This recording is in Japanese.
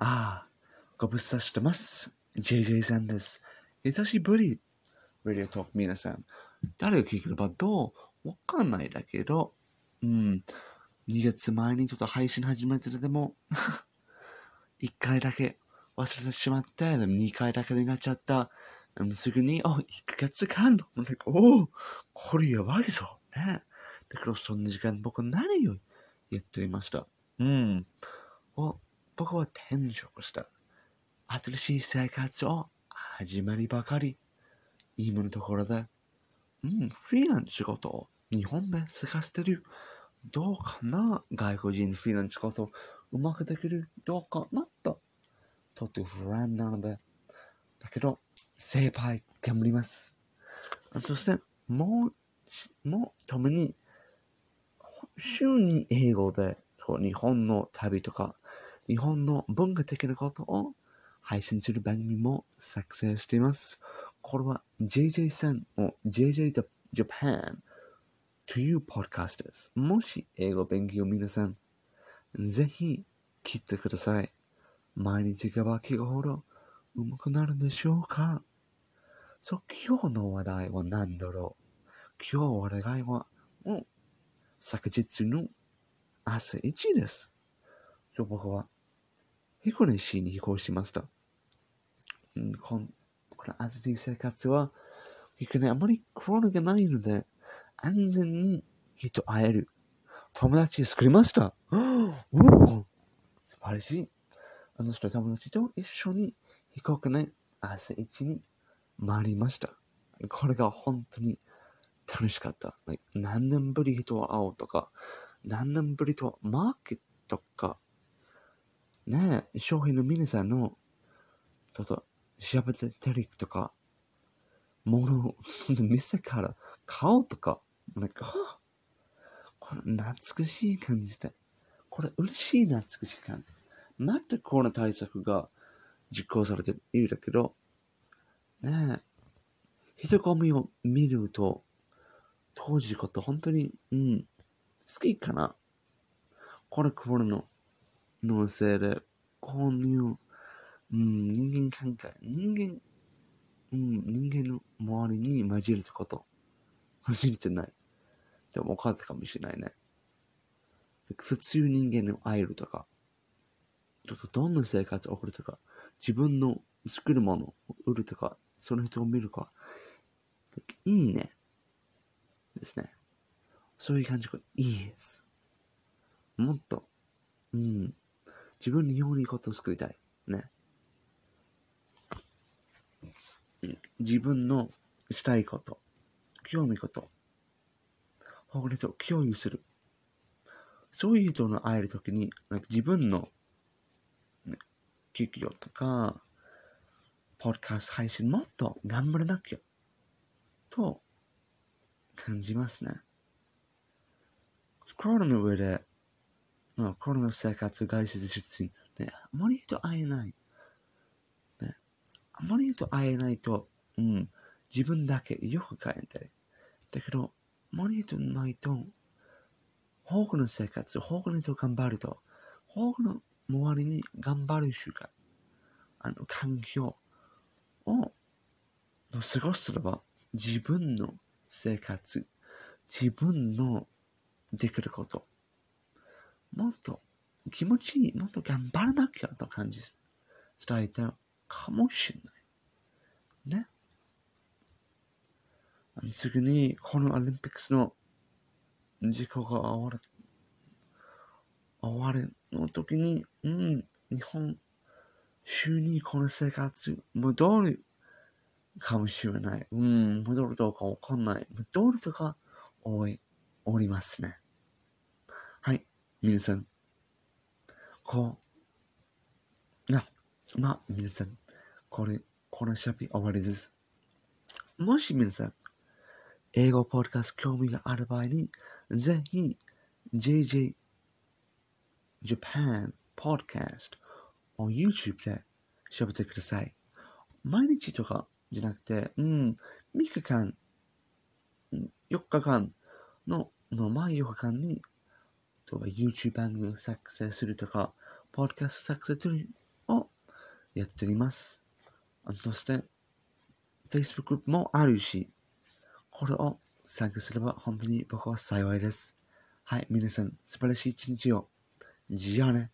ああ、ご無沙汰してます。JJ さんです。久しぶり。ラディオトーク皆さん。誰が聞ければどうわかんないだけど、うん。2月前にちょっと配信始めててでも、1回だけ忘れてしまって、でも2回だけになっちゃった。すぐに、お、1ヶ月間の、なんかおお、これやばいぞ。ね。だけど、そんな時間僕何をやっていました？うん。お僕は転職した。新しい生活を始まりばかり。今のところで、うん、フリーランス仕事を日本で探してる。どうかな？外国人フリーランス仕事うまくできる？どうかな？と。とっても不安なので。だけど、精一杯頑張ります。そして、もう、もう、ために、週に英語で、日本の旅とか、日本の文化的なことを配信する番組も作成しています。これは JJ さんの JJ Japan というポッドキャストです。もし英語勉強皆さん、ぜひ聞いてください。毎日がば聞くほど上手くなるでしょうか？そう、今日の話題は何だろう？今日話題は、うん、昨日の朝1です。そう僕は彦根市に飛行しました？うん、こんこの暑い生活は、彦根あまりコロナがないので、安全に人と会える友達を作りました。おお素晴らしい。あの人友達と一緒に飛行機の朝一に回りました。これが本当に楽しかった。何年ぶり人を会おうとか、何年ぶりとマーケットか、ね、商品の皆さんの、ちょっと調べてテレビとか、ものを店から買おうとか、なんか、これ懐かしい感じで、これ嬉しい懐かしい感じ。またコロナ対策が実行されているだけど、ね、人混みを見ると、当時こと本当に、うん、好きかな。これコロナののせいで、こういう、うん、人間関係、人間、うん、人間の周りに混じるってこと。混じれてない。でも分かったかもしれないね。普通人間の会えるとか、ちょっとどんな生活を送るとか、自分の作るものを売るとか、その人を見るか、いいね。ですね。そういう感じがいいです。もっと、うん。自分にようにいいことを作りたい。ね。自分のしたいこと、興味こと、他の人を共有する。そういう人の会えるときに、なんか自分の、ね、企業とか、ポッドキャスト配信もっと頑張らなきゃ、と感じますね。コロナの上で、まあ、コロナ生活外出出身、ね、あまり人会えない。ね、あまり人会えないと、うん、自分だけよく感じたい。だけど、あまり人ないと、多くの生活、多くの人頑張ると、多くの周りに頑張る習慣、あの、環境を過ごすれば、自分の生活、自分のできること、もっと気持ちいい、もっと頑張らなきゃと感じ、伝えたかもしれない。ね。あの次に、このオリンピックスの事故が終わる、終わるの時に、うん、日本、週にこの生活戻るかもしれない。うん、戻るどうかわかんない。戻るとか、おい、おりますね。皆さん。こう、な、まあ、皆さん、これ、このシャピ終わりです。もし皆さん、英語ポッドキャスト興味がある場合に、ぜひ、JJ Japan Podcast を YouTube で調べてください。毎日とかじゃなくて、うん、3日間、4日間の、の前4日間に、と YouTube 番組を作成するとか、ポッドキャスト作成するをやってみます。そして、Facebook グループもあるし、これを参加すれば本当に僕は幸いです。はい、皆さん、素晴らしい一日を。じゃあね。